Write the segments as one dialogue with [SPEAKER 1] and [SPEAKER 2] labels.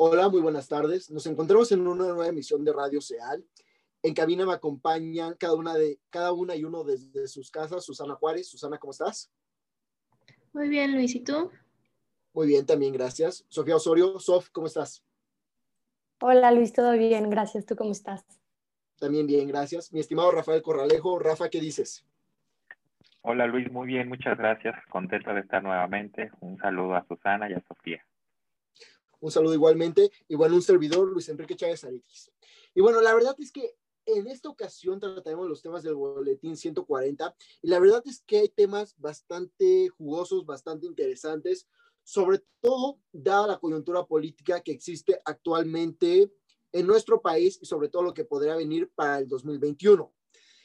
[SPEAKER 1] Hola, muy buenas tardes. Nos encontramos en una nueva emisión de Radio Seal. En cabina me acompañan cada una, de, cada una y uno desde sus casas. Susana Juárez. Susana, ¿cómo estás?
[SPEAKER 2] Muy bien, Luis. ¿Y tú?
[SPEAKER 1] Muy bien, también, gracias. Sofía Osorio. Sof, ¿cómo estás?
[SPEAKER 3] Hola, Luis. Todo bien, gracias. ¿Tú cómo estás?
[SPEAKER 1] También bien, gracias. Mi estimado Rafael Corralejo. Rafa, ¿qué dices?
[SPEAKER 4] Hola, Luis. Muy bien, muchas gracias. Contento de estar nuevamente. Un saludo a Susana y a Sofía.
[SPEAKER 1] Un saludo igualmente. Bueno, un servidor, Luis Enrique Chávez Arequis. Y bueno, la verdad es que en esta ocasión trataremos los temas del boletín 140 y la verdad es que hay temas bastante jugosos, bastante interesantes, sobre todo dada la coyuntura política que existe actualmente en nuestro país y sobre todo lo que podría venir para el 2021.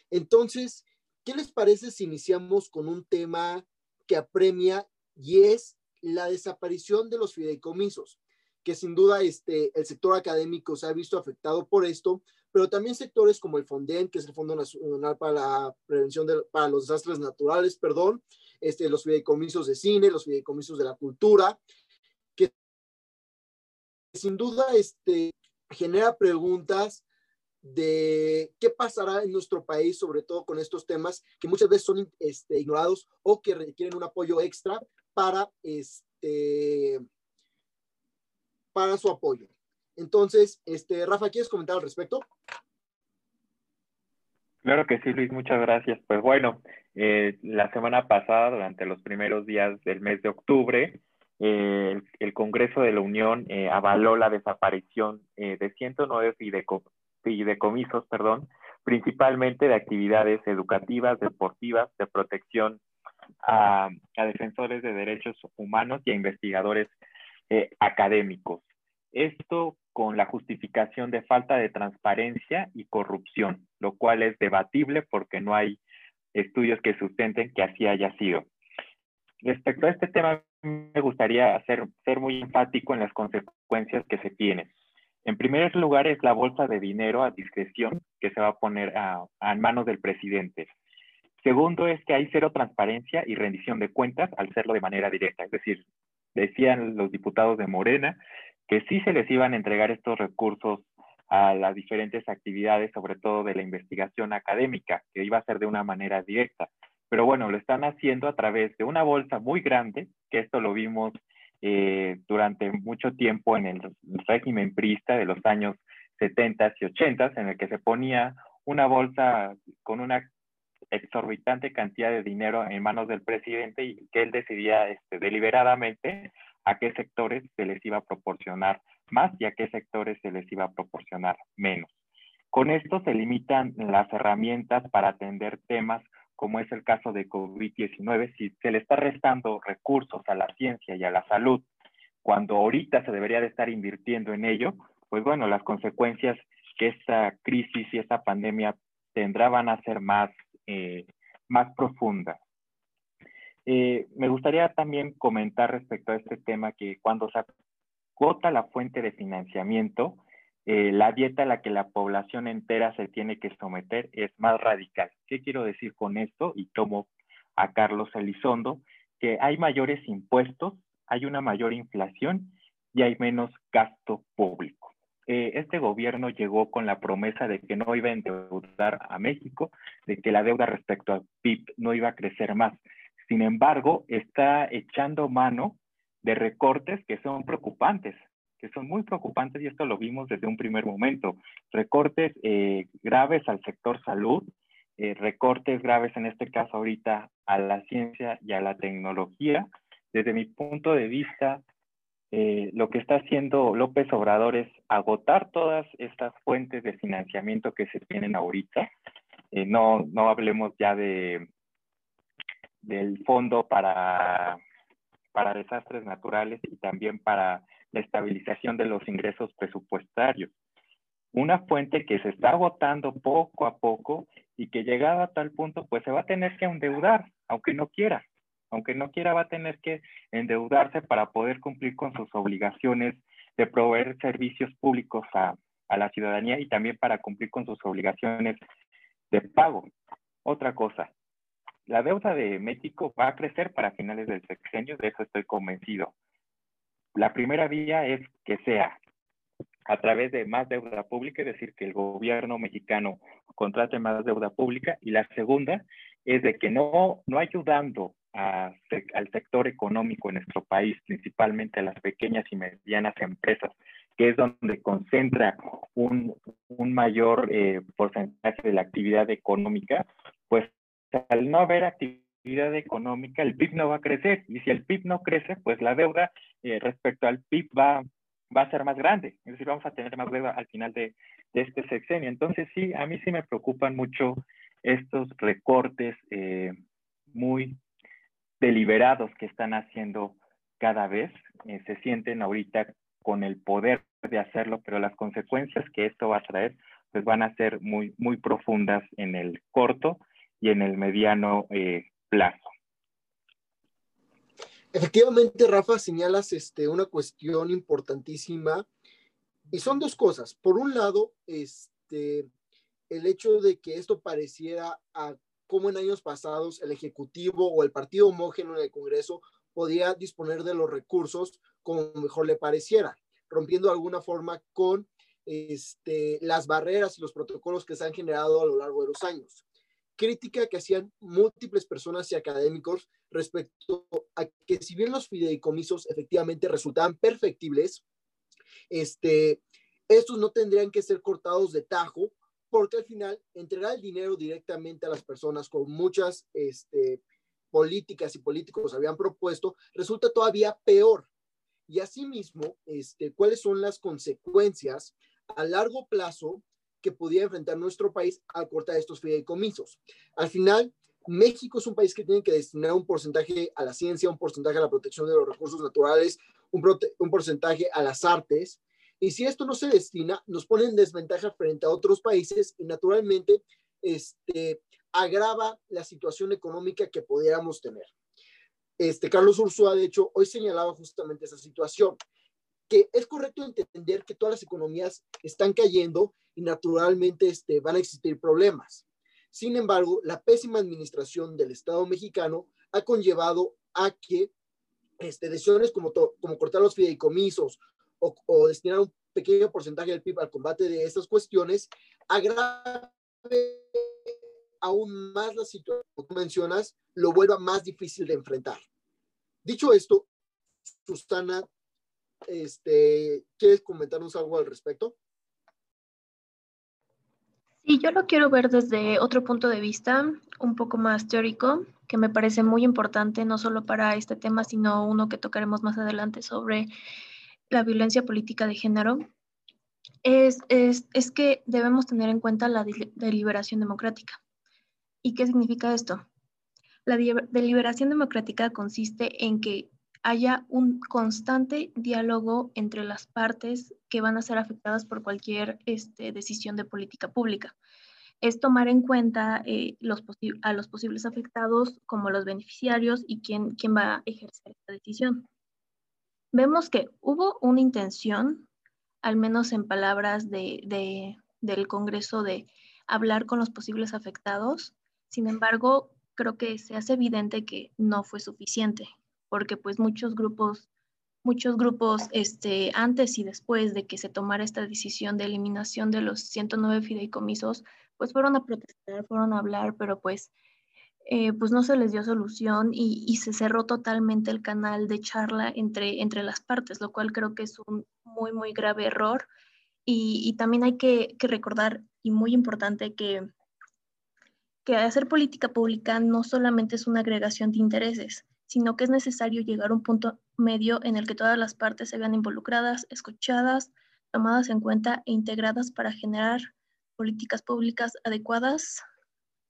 [SPEAKER 1] Entonces, ¿qué les parece si iniciamos con un tema que apremia y es la desaparición de los fideicomisos? Que sin duda este, el sector académico se ha visto afectado por esto, pero también sectores como el FONDEN, que es el Fondo Nacional para la Prevención de para los Desastres Naturales, perdón, este, los fideicomisos de cine, los fideicomisos de la cultura, que sin duda este, genera preguntas de qué pasará en nuestro país, sobre todo con estos temas que muchas veces son este, ignorados o que requieren un apoyo extra para este, para su apoyo. Entonces, este, Rafa, ¿quieres comentar al respecto?
[SPEAKER 4] Claro que sí, Luis, muchas gracias. Pues bueno, eh, la semana pasada, durante los primeros días del mes de octubre, eh, el, Congreso de la Unión eh, avaló la desaparición de 109 fideicomisos, perdón, principalmente de actividades educativas, deportivas, de protección a defensores de derechos humanos y a investigadores eh, académicos. Esto con la justificación de falta de transparencia y corrupción, lo cual es debatible porque no hay estudios que sustenten que así haya sido. Respecto a este tema, me gustaría hacer, ser muy enfático en las consecuencias que se tienen. En primer lugar, es la bolsa de dinero a discreción que se va a poner a, a manos del presidente. Segundo, es que hay cero transparencia y rendición de cuentas al hacerlo de manera directa, es decir, decían los diputados de Morena que sí se les iban a entregar estos recursos a las diferentes actividades, sobre todo de la investigación académica, que iba a ser de una manera directa. Pero bueno, lo están haciendo a través de una bolsa muy grande, que esto lo vimos eh, durante mucho tiempo en el régimen priista de los años 70 y 80, en el que se ponía una bolsa con una exorbitante cantidad de dinero en manos del presidente y que él decidía este, deliberadamente a qué sectores se les iba a proporcionar más y a qué sectores se les iba a proporcionar menos. Con esto se limitan las herramientas para atender temas como es el caso de COVID-19, si se le está restando recursos a la ciencia y a la salud, cuando ahorita se debería de estar invirtiendo en ello, pues bueno, las consecuencias que esta crisis y esta pandemia tendrá van a ser más eh, más profunda. Eh, me gustaría también comentar respecto a este tema que cuando se agota la fuente de financiamiento, eh, la dieta a la que la población entera se tiene que someter es más radical. ¿Qué quiero decir con esto? Y tomo a Carlos Elizondo, que hay mayores impuestos, hay una mayor inflación y hay menos gasto público. Eh, este gobierno llegó con la promesa de que no iba a endeudar a México, de que la deuda respecto al PIB no iba a crecer más. Sin embargo, está echando mano de recortes que son preocupantes, que son muy preocupantes y esto lo vimos desde un primer momento. Recortes eh, graves al sector salud, eh, recortes graves en este caso ahorita a la ciencia y a la tecnología. Desde mi punto de vista, eh, lo que está haciendo López Obrador es agotar todas estas fuentes de financiamiento que se tienen ahorita. Eh, no, no hablemos ya de del fondo para, para desastres naturales y también para la estabilización de los ingresos presupuestarios. Una fuente que se está agotando poco a poco y que llegada a tal punto, pues se va a tener que endeudar, aunque no quiera aunque no quiera, va a tener que endeudarse para poder cumplir con sus obligaciones de proveer servicios públicos a, la ciudadanía y también para cumplir con sus obligaciones de pago. Otra cosa, la deuda de México va a crecer para finales del sexenio, de eso estoy convencido. La primera vía es que sea a través de más deuda pública, es decir, que el gobierno mexicano contrate más deuda pública. Y la segunda es de que no, no ayudando al sector económico en nuestro país, principalmente a las pequeñas y medianas empresas, que es donde concentra un, mayor eh, porcentaje de la actividad económica, pues al no haber actividad económica, el PIB no va a crecer. Y si el PIB no crece, pues la deuda eh, respecto al PIB va, a ser más grande. Es decir, vamos a tener más deuda al final de, de este sexenio. Entonces, sí, a mí sí me preocupan mucho estos recortes eh, muy deliberados que están haciendo cada vez. Eh, se sienten ahorita con el poder de hacerlo, pero las consecuencias que esto va a traer pues van a ser muy, muy profundas en el corto y en el mediano eh, plazo.
[SPEAKER 1] Efectivamente, Rafa, señalas este, una cuestión importantísima y son dos cosas. Por un lado, este, el hecho de que esto pareciera a como en años pasados el Ejecutivo o el partido homógeno en el Congreso podía disponer de los recursos como mejor le pareciera, rompiendo de alguna forma con este, las barreras y los protocolos que se han generado a lo largo de los años. Crítica que hacían múltiples personas y académicos respecto a que si bien los fideicomisos efectivamente resultaban perfectibles, este, estos no tendrían que ser cortados de tajo porque al final entregar el dinero directamente a las personas con muchas este, políticas y políticos habían propuesto resulta todavía peor. Y asimismo, este, ¿cuáles son las consecuencias a largo plazo que podía enfrentar nuestro país al cortar estos fideicomisos? Al final, México es un país que tiene que destinar un porcentaje a la ciencia, un porcentaje a la protección de los recursos naturales, un, un porcentaje a las artes, y si esto no se destina, nos pone en desventaja frente a otros países y naturalmente este, agrava la situación económica que pudiéramos tener. Este, Carlos Ursúa, de hecho, hoy señalaba justamente esa situación, que es correcto entender que todas las economías están cayendo y naturalmente este, van a existir problemas. Sin embargo, la pésima administración del Estado mexicano ha conllevado a que este, decisiones como, como cortar los fideicomisos o, destinar un pequeño porcentaje del PIB al combate de estas cuestiones, agrave aún más la situación que mencionas, lo vuelva más difícil de enfrentar. Dicho esto, Susana, este, ¿quieres comentarnos algo al respecto?
[SPEAKER 2] Sí, yo lo quiero ver desde otro punto de vista, un poco más teórico, que me parece muy importante, no solo para este tema, sino uno que tocaremos más adelante sobre la violencia política de género es, es, es que debemos tener en cuenta la deliberación democrática. ¿Y qué significa esto? La deliberación democrática consiste en que haya un constante diálogo entre las partes que van a ser afectadas por cualquier este, decisión de política pública. Es tomar en cuenta eh, a los posibles afectados como los beneficiarios y quién, quién va a ejercer esta decisión vemos que hubo una intención, al menos en palabras de, del Congreso, de hablar con los posibles afectados. Sin embargo, creo que se hace evidente que no fue suficiente, porque pues muchos grupos, muchos grupos este, antes y después de que se tomara esta decisión de eliminación de los 109 fideicomisos, pues fueron a protestar, fueron a hablar, pero pues eh, pues no se les dio solución y, se cerró totalmente el canal de charla entre, entre las partes, lo cual creo que es un muy, muy grave error. Y, también hay que, recordar, y muy importante, que, que hacer política pública no solamente es una agregación de intereses, sino que es necesario llegar a un punto medio en el que todas las partes se vean involucradas, escuchadas, tomadas en cuenta e integradas para generar políticas públicas adecuadas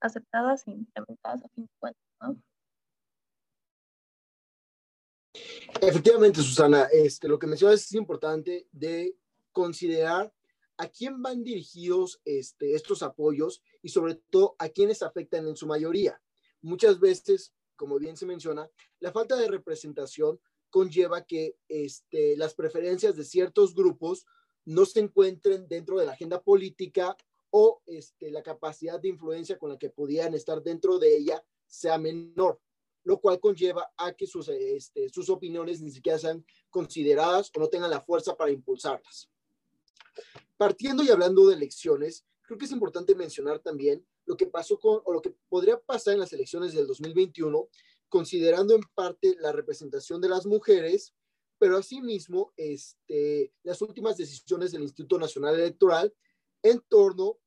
[SPEAKER 2] aceptadas e implementadas a fin de cuentas.
[SPEAKER 1] Efectivamente, Susana, este, lo que mencionas es importante de considerar a quién van dirigidos este, estos apoyos y sobre todo a quiénes afectan en su mayoría. Muchas veces, como bien se menciona, la falta de representación conlleva que este, las preferencias de ciertos grupos no se encuentren dentro de la agenda política o este, la capacidad de influencia con la que podían estar dentro de ella sea menor, lo cual conlleva a que sus, este, sus opiniones ni siquiera sean consideradas o no tengan la fuerza para impulsarlas. Partiendo y hablando de elecciones, creo que es importante mencionar también lo que pasó con, o lo que podría pasar en las elecciones del 2021, considerando en parte la representación de las mujeres, pero asimismo este, las últimas decisiones del Instituto Nacional Electoral en torno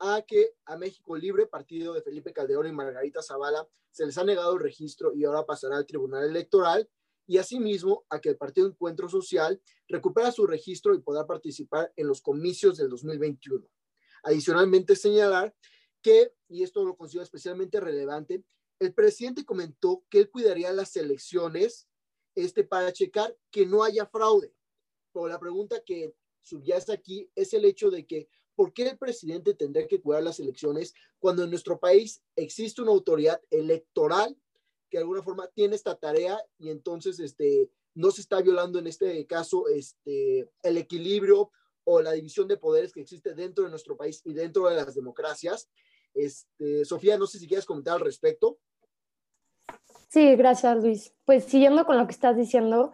[SPEAKER 1] a que a México Libre, partido de Felipe Calderón y Margarita Zavala, se les ha negado el registro y ahora pasará al Tribunal Electoral, y asimismo a que el Partido Encuentro Social recupera su registro y pueda participar en los comicios del 2021. Adicionalmente, señalar que, y esto lo considero especialmente relevante, el presidente comentó que él cuidaría las elecciones este, para checar que no haya fraude. Pero la pregunta que subyace aquí es el hecho de que ¿por qué el presidente tendría que cuidar las elecciones cuando en nuestro país existe una autoridad electoral que de alguna forma tiene esta tarea y entonces este, no se está violando en este caso este, el equilibrio o la división de poderes que existe dentro de nuestro país y dentro de las democracias? Este, Sofía, no sé si quieres comentar al respecto.
[SPEAKER 3] Sí, gracias Luis. Pues siguiendo con lo que estás diciendo,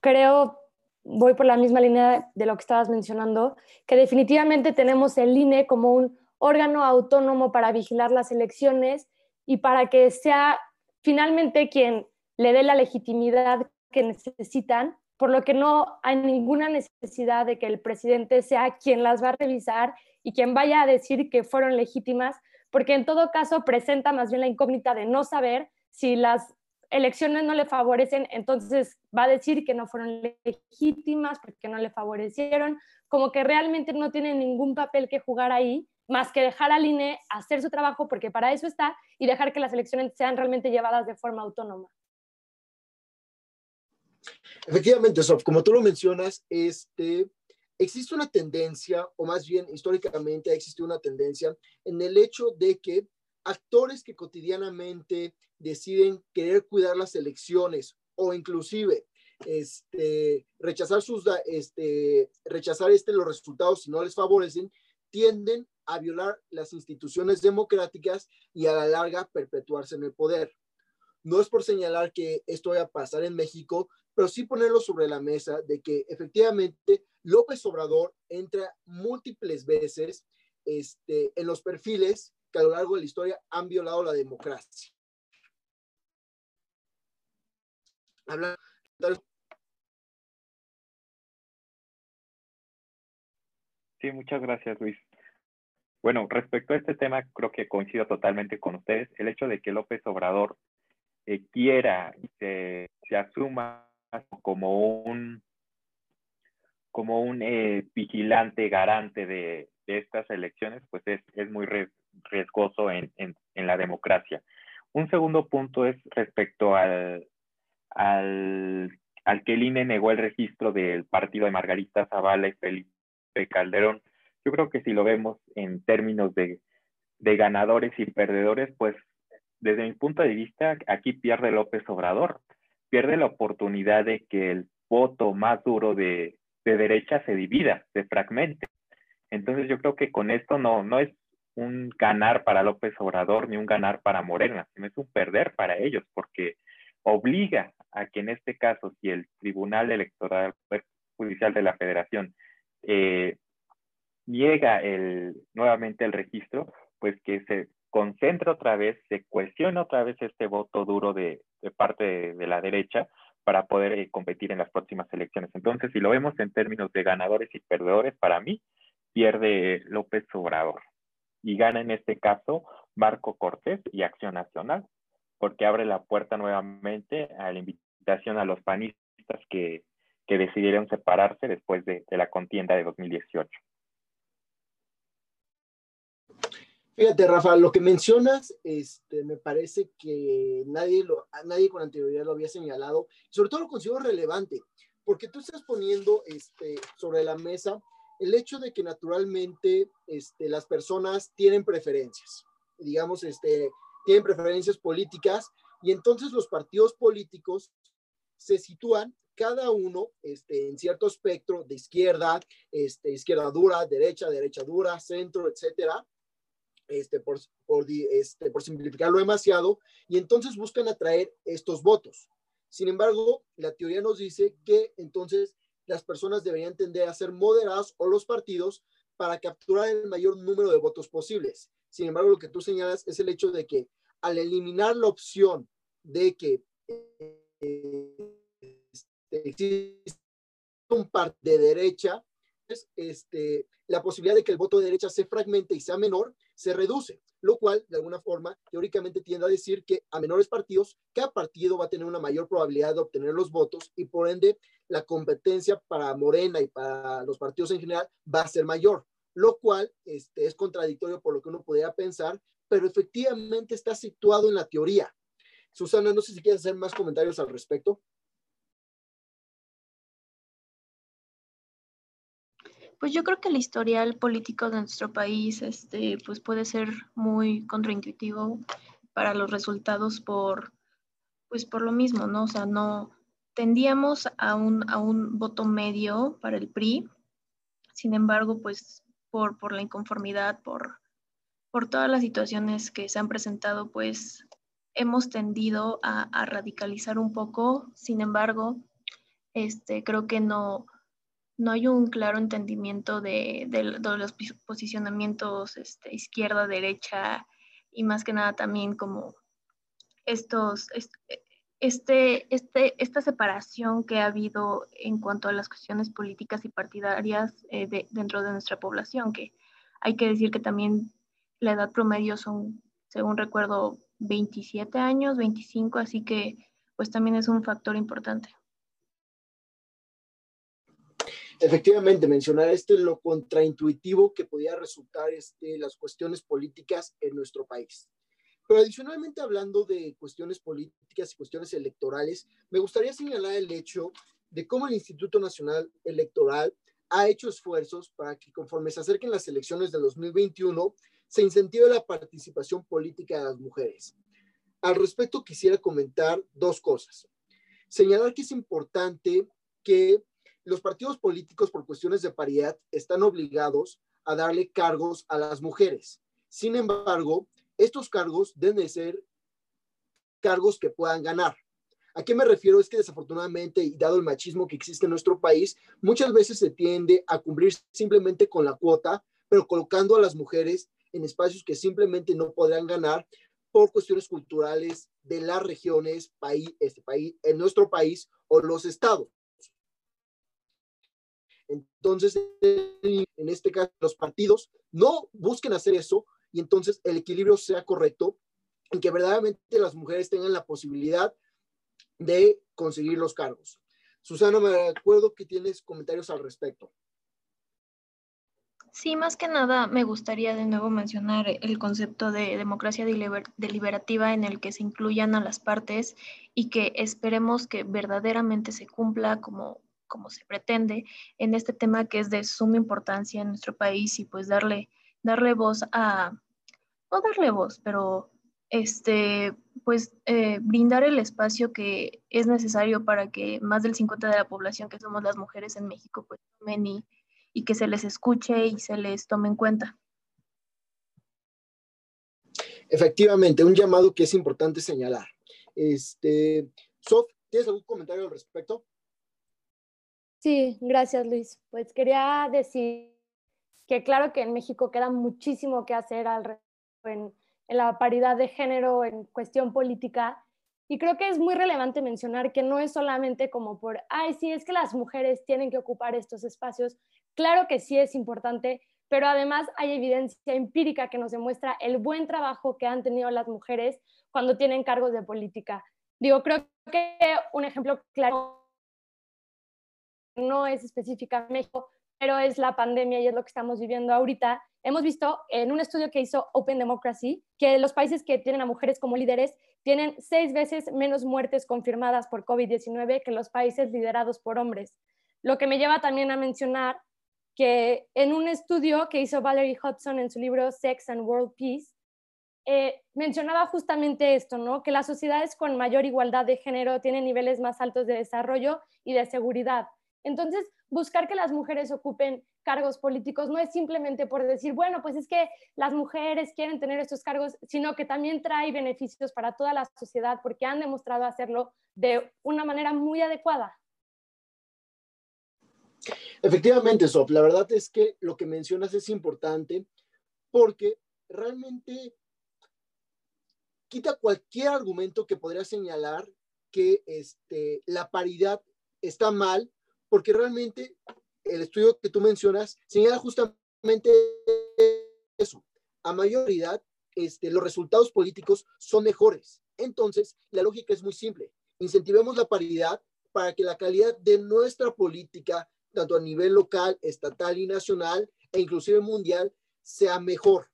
[SPEAKER 3] creo voy por la misma línea de lo que estabas mencionando, que definitivamente tenemos el INE como un órgano autónomo para vigilar las elecciones y para que sea finalmente quien le dé la legitimidad que necesitan, por lo que no hay ninguna necesidad de que el presidente sea quien las va a revisar y quien vaya a decir que fueron legítimas, porque en todo caso presenta más bien la incógnita de no saber si las elecciones no le favorecen, entonces va a decir que no fueron legítimas porque no le favorecieron, como que realmente no tiene ningún papel que jugar ahí, más que dejar al INE hacer su trabajo porque para eso está y dejar que las elecciones sean realmente llevadas de forma autónoma.
[SPEAKER 1] Efectivamente, Sof, como tú lo mencionas, este, existe una tendencia, o más bien históricamente ha existido una tendencia en el hecho de que actores que cotidianamente deciden querer cuidar las elecciones o inclusive este, rechazar, sus, este, rechazar este, los resultados si no les favorecen, tienden a violar las instituciones democráticas y a la larga perpetuarse en el poder. No es por señalar que esto vaya a pasar en México, pero sí ponerlo sobre la mesa de que efectivamente López Obrador entra múltiples veces este, en los perfiles que a lo largo de la historia han violado la democracia.
[SPEAKER 4] Sí, muchas gracias, Luis. Bueno, respecto a este tema, creo que coincido totalmente con ustedes. El hecho de que López Obrador eh, quiera y se, asuma como un como un eh, vigilante garante de, estas elecciones, pues es, es muy riesgoso en, la democracia. Un segundo punto es respecto al, al, que el INE negó el registro del partido de Margarita Zavala y Felipe Calderón. Yo creo que si lo vemos en términos de, de ganadores y perdedores, pues desde mi punto de vista, aquí pierde López Obrador, pierde la oportunidad de que el voto más duro de, de derecha se divida, se fragmente. Entonces yo creo que con esto no, no es un ganar para López Obrador ni un ganar para Morena, sino es un perder para ellos, porque obliga a que en este caso, si el Tribunal Electoral Judicial de la Federación eh, llega el, nuevamente el registro, pues que se concentre otra vez, se cuestione otra vez este voto duro de, parte de, la derecha para poder eh, competir en las próximas elecciones. Entonces, si lo vemos en términos de ganadores y perdedores, para mí pierde López Obrador y gana en este caso Marco Cortés y Acción Nacional, porque abre la puerta nuevamente a la invitación a los panistas que, que decidieron separarse después de, la contienda de 2018.
[SPEAKER 1] Fíjate, Rafa, lo que mencionas, este, me parece que nadie, lo, nadie con anterioridad lo había señalado, sobre todo lo considero relevante, porque tú estás poniendo este, sobre la mesa el hecho de que naturalmente este, las personas tienen preferencias, digamos, este, tienen preferencias políticas y entonces los partidos políticos se sitúan cada uno este, en cierto espectro de izquierda, este, izquierda dura, derecha, derecha dura, centro, etcétera, por simplificarlo demasiado, y entonces buscan atraer estos votos. Sin embargo, la teoría nos dice que entonces las personas deberían tender a ser moderadas o los partidos para capturar el mayor número de votos posibles. Sin embargo, lo que tú señalas es el hecho de que al eliminar la opción de que eh, existe un par de derecha, este, la posibilidad de que el voto de derecha se fragmente y sea menor, se reduce, lo cual, de alguna forma, teóricamente tiende a decir que a menores partidos, cada partido va a tener una mayor probabilidad de obtener los votos y por ende la competencia para Morena y para los partidos en general va a ser mayor, lo cual este, es contradictorio por lo que uno podría pensar, pero efectivamente está situado en la teoría. Susana, no sé si quieres hacer más comentarios al respecto.
[SPEAKER 2] Pues yo creo que el historial político de nuestro país este, pues puede ser muy contraintuitivo para los resultados por, pues por lo mismo, ¿no? O sea, no tendíamos a un, a un voto medio para el PRI, sin embargo, pues por, por la inconformidad, por, por todas las situaciones que se han presentado, pues hemos tendido a, a radicalizar un poco, sin embargo, este, creo que no, no hay un claro entendimiento de, los posicionamientos este, izquierda, derecha y más que nada también como estos, este, este, esta separación que ha habido en cuanto a las cuestiones políticas y partidarias eh, dentro de nuestra población, que hay que decir que también la edad promedio son, según recuerdo, 27 años, 25, así que pues también es un factor importante.
[SPEAKER 1] Efectivamente mencionar este lo contraintuitivo que podía resultar este, las cuestiones políticas en nuestro país. Pero adicionalmente hablando de cuestiones políticas y cuestiones electorales, me gustaría señalar el hecho de cómo el Instituto Nacional Electoral ha hecho esfuerzos para que conforme se acerquen las elecciones de 2021, se incentive la participación política de las mujeres. Al respecto, quisiera comentar dos cosas. Señalar que es importante que los partidos políticos por cuestiones de paridad están obligados a darle cargos a las mujeres. Sin embargo, estos cargos deben ser cargos que puedan ganar. ¿A qué me refiero? Es que desafortunadamente, y dado el machismo que existe en nuestro país, muchas veces se tiende a cumplir simplemente con la cuota, pero colocando a las mujeres en espacios que simplemente no podrán ganar por cuestiones culturales de las regiones, país, este país, en nuestro país o los estados. Entonces, en este caso, los partidos no busquen hacer eso y entonces el equilibrio sea correcto y que verdaderamente las mujeres tengan la posibilidad de conseguir los cargos. Susana, me acuerdo que tienes comentarios al respecto.
[SPEAKER 2] Sí, más que nada me gustaría de nuevo mencionar el concepto de democracia deliberativa en el que se incluyan a las partes y que esperemos que verdaderamente se cumpla como como se pretende en este tema que es de suma importancia en nuestro país y pues darle, darle voz a, no darle voz, pero este, pues eh, brindar el espacio que es necesario para que más del 50% de la población que somos las mujeres en México pues tomen y, y que se les escuche y se les tome en cuenta.
[SPEAKER 1] Efectivamente, un llamado que es importante señalar. Este, Sof, ¿tienes algún comentario al respecto?
[SPEAKER 3] Sí, gracias Luis. Pues quería decir que claro que en México queda muchísimo que hacer al, en, en la paridad de género en cuestión política. Y creo que es muy relevante mencionar que no es solamente como por, ay, sí, es que las mujeres tienen que ocupar estos espacios. Claro que sí es importante, pero además hay evidencia empírica que nos demuestra el buen trabajo que han tenido las mujeres cuando tienen cargos de política. Digo, creo que un ejemplo claro no es específica México, pero es la pandemia y es lo que estamos viviendo ahorita. Hemos visto en un estudio que hizo Open Democracy que los países que tienen a mujeres como líderes tienen seis veces menos muertes confirmadas por COVID-19 que los países liderados por hombres. Lo que me lleva también a mencionar que en un estudio que hizo Valerie Hudson en su libro Sex and World Peace, eh, mencionaba justamente esto, ¿no? que las sociedades con mayor igualdad de género tienen niveles más altos de desarrollo y de seguridad. Entonces, buscar que las mujeres ocupen cargos políticos no es simplemente por decir, bueno, pues es que las mujeres quieren tener estos cargos, sino que también trae beneficios para toda la sociedad porque han demostrado hacerlo de una manera muy adecuada.
[SPEAKER 1] Efectivamente, Sof, la verdad es que lo que mencionas es importante porque realmente quita cualquier argumento que podría señalar que este, la paridad está mal, porque realmente el estudio que tú mencionas señala justamente eso. A mayoría, este, los resultados políticos son mejores. Entonces, la lógica es muy simple. Incentivemos la paridad para que la calidad de nuestra política, tanto a nivel local, estatal y nacional, e inclusive mundial, sea mejor.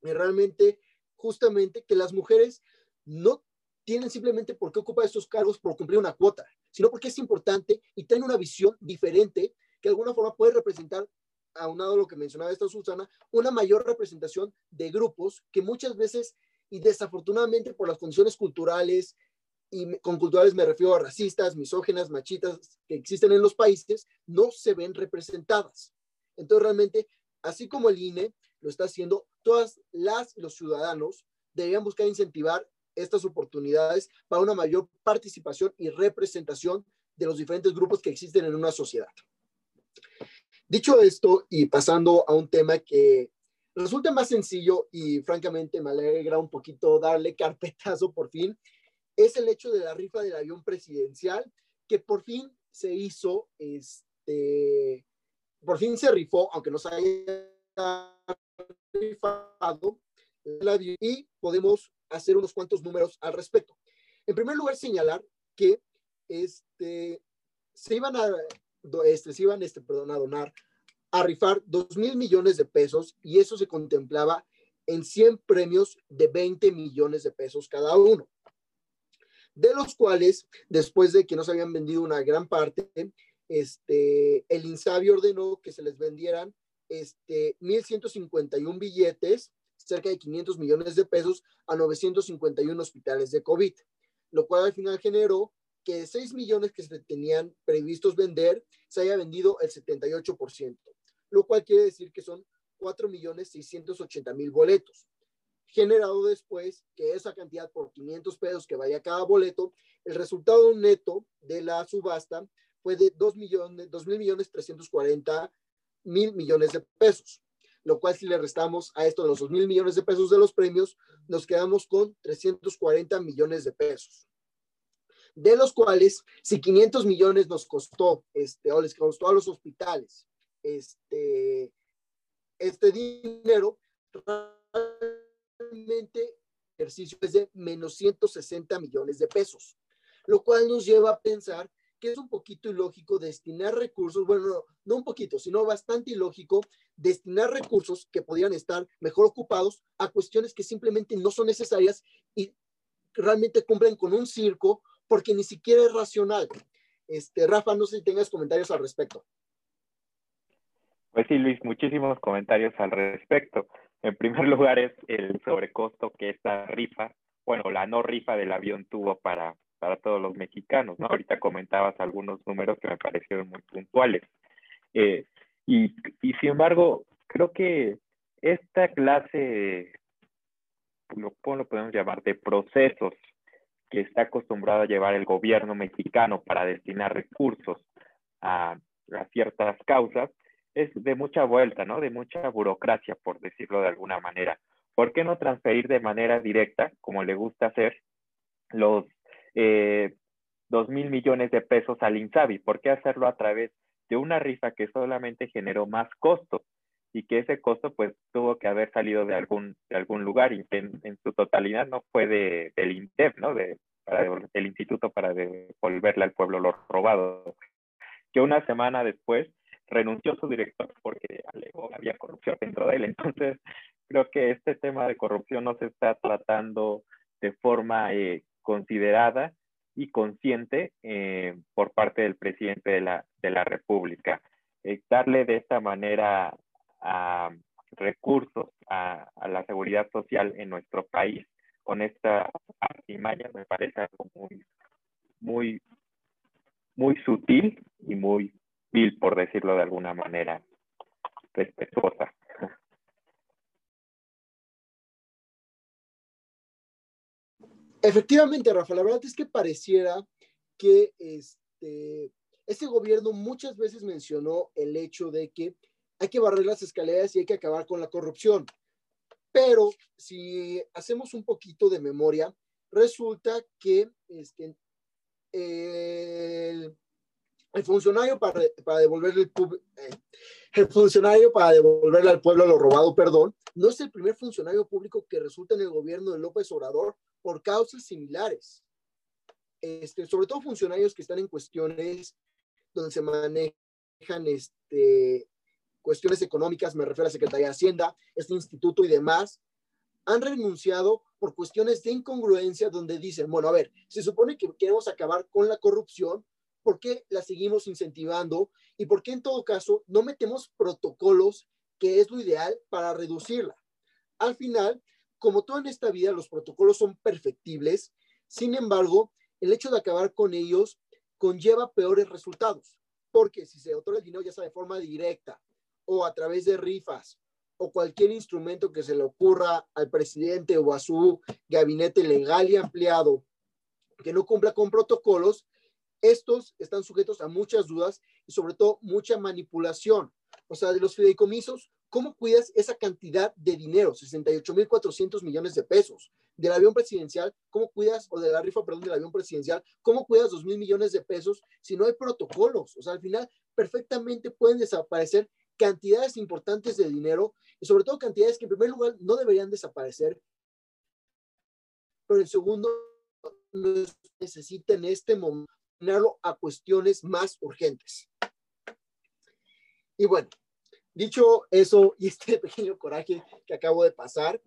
[SPEAKER 1] Y realmente, justamente, que las mujeres no tienen simplemente por qué ocupar estos cargos por cumplir una cuota, sino porque es importante y tienen una visión diferente que de alguna forma puede representar, aunado a lo que mencionaba esta Susana, una mayor representación de grupos que muchas veces y desafortunadamente por las condiciones culturales, y con culturales me refiero a racistas, misógenas, machitas que existen en los países, no se ven representadas. Entonces, realmente, así como el INE lo está haciendo, todas las los ciudadanos deberían buscar incentivar estas oportunidades para una mayor participación y representación de los diferentes grupos que existen en una sociedad. Dicho esto, y pasando a un tema que resulta más sencillo y francamente me alegra un poquito darle carpetazo por fin, es el hecho de la rifa del avión presidencial, que por fin se hizo, este, por fin se rifó, aunque no se haya rifado, y podemos hacer unos cuantos números al respecto. En primer lugar, señalar que este, se iban a, este, se iban este, perdón, a donar, a rifar 2 mil millones de pesos y eso se contemplaba en 100 premios de 20 millones de pesos cada uno de los cuales, después de que no se habían vendido una gran parte, este, el INSABI ordenó que se les vendieran este, 1.151 billetes, cerca de 500 millones de pesos, a 951 hospitales de COVID, lo cual al final generó que de 6 millones que se tenían previstos vender, se haya vendido el 78%, lo cual quiere decir que son 4 millones 680 mil boletos. Generado después que esa cantidad por 500 pesos que vaya cada boleto, el resultado neto de la subasta fue de 2 millones, 2 mil millones 340 mil millones de pesos, lo cual si le restamos a esto los 2 mil millones de pesos de los premios, nos quedamos con 340 millones de pesos. De los cuales, si 500 millones nos costó, este, o les costó a los hospitales, este, este dinero, realmente ejercicio es de menos 160 millones de pesos, lo cual nos lleva a pensar que es un poquito ilógico destinar recursos, bueno, no, un poquito, sino bastante ilógico destinar recursos que podrían estar mejor ocupados a cuestiones que simplemente no son necesarias y realmente cumplen con un circo porque ni siquiera es racional. Este, Rafa, no sé si tengas comentarios al respecto.
[SPEAKER 4] Pues sí, Luis, muchísimos comentarios al respecto. En primer lugar es el sobrecosto que esta rifa, bueno, la no rifa del avión tuvo para, para todos los mexicanos, ¿no? Ahorita comentabas algunos números que me parecieron muy puntuales. Eh, y, y sin embargo, creo que esta clase, lo, ¿cómo lo podemos llamar? De procesos que está acostumbrado a llevar el gobierno mexicano para destinar recursos a, a ciertas causas, es de mucha vuelta, ¿no? De mucha burocracia, por decirlo de alguna manera. ¿Por qué no transferir de manera directa, como le gusta hacer, los eh, dos mil millones de pesos al INSABI? ¿Por qué hacerlo a través de una rifa que solamente generó más costo y que ese costo pues tuvo que haber salido de algún, de algún lugar y en, su totalidad no fue de, del INTEP, ¿no? De, del Instituto para devolverle al pueblo lo robado. Que una semana después renunció su director porque alegó que había corrupción dentro de él. Entonces, creo que este tema de corrupción no se está tratando de forma eh, considerada y consciente eh, por parte del presidente de la, de la República. Eh, darle de esta manera a recursos a, la seguridad social en nuestro país con esta artimaña me parece algo muy, muy, muy sutil y muy por decirlo de alguna manera respetuosa.
[SPEAKER 1] Efectivamente, Rafa, la verdad es que pareciera que este, Este gobierno muchas veces mencionó el hecho de que hay que barrer las escaleras y hay que acabar con la corrupción. Pero si hacemos un poquito de memoria, resulta que este, el, funcionario para, para devolverle el, eh, el, funcionario para devolverle al pueblo lo robado, perdón, no es el primer funcionario público que resulta en el gobierno de López Obrador por causas similares. Este, sobre todo funcionarios que están en cuestiones donde se manejan este, cuestiones económicas, me refiero a la Secretaría de Hacienda, este instituto y demás, han renunciado por cuestiones de incongruencia donde dicen, bueno, a ver, se supone que queremos acabar con la corrupción, ¿por qué la seguimos incentivando? ¿Y por qué en todo caso no metemos protocolos que es lo ideal para reducirla? Al final, como todo en esta vida, los protocolos son perfectibles, sin embargo, el hecho de acabar con ellos conlleva peores resultados, porque si se otorga el dinero ya sea de forma directa o a través de rifas o cualquier instrumento que se le ocurra al presidente o a su gabinete legal y ampliado que no cumpla con protocolos, estos están sujetos a muchas dudas y sobre todo mucha manipulación. O sea, de los fideicomisos, ¿cómo cuidas esa cantidad de dinero? 68.400 millones de pesos. Del avión presidencial, ¿cómo cuidas, o de la rifa, perdón, del avión presidencial, ¿cómo cuidas 2.000 millones de pesos si no hay protocolos? O sea, al final perfectamente pueden desaparecer cantidades importantes de dinero y sobre todo cantidades que en primer lugar no deberían desaparecer, pero en segundo necesita en este momento a cuestiones más urgentes. Y bueno, dicho eso y este pequeño coraje que acabo de pasar,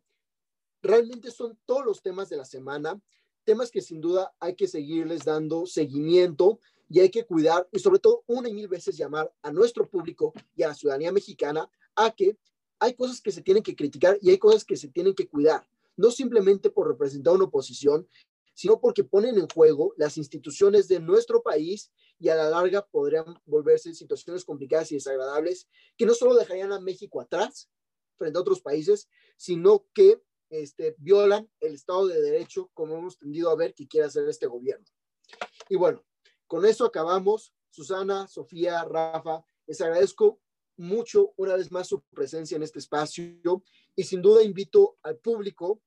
[SPEAKER 1] realmente son todos los temas de la semana, temas que sin duda hay que seguirles dando seguimiento y hay que cuidar y sobre todo una y mil veces llamar a nuestro público y a la ciudadanía mexicana a que hay cosas que se tienen que criticar y hay cosas que se tienen que cuidar, no simplemente por representar una oposición, sino porque ponen en juego las instituciones de nuestro país y a la larga podrían volverse situaciones complicadas y desagradables que no solo dejarían a México atrás frente a otros países, sino que este, violan el Estado de Derecho como hemos tendido a ver que quiere hacer este gobierno. Y bueno, con eso acabamos. Susana, Sofía, Rafa, les agradezco mucho una vez más su presencia en este espacio y sin duda invito al público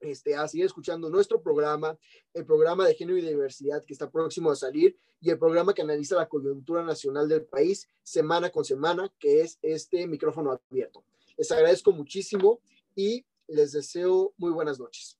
[SPEAKER 1] este, a seguir escuchando nuestro programa, el programa de género y diversidad que está próximo a salir y el programa que analiza la coyuntura nacional del país semana con semana, que es este micrófono abierto. Les agradezco muchísimo y les deseo muy buenas noches.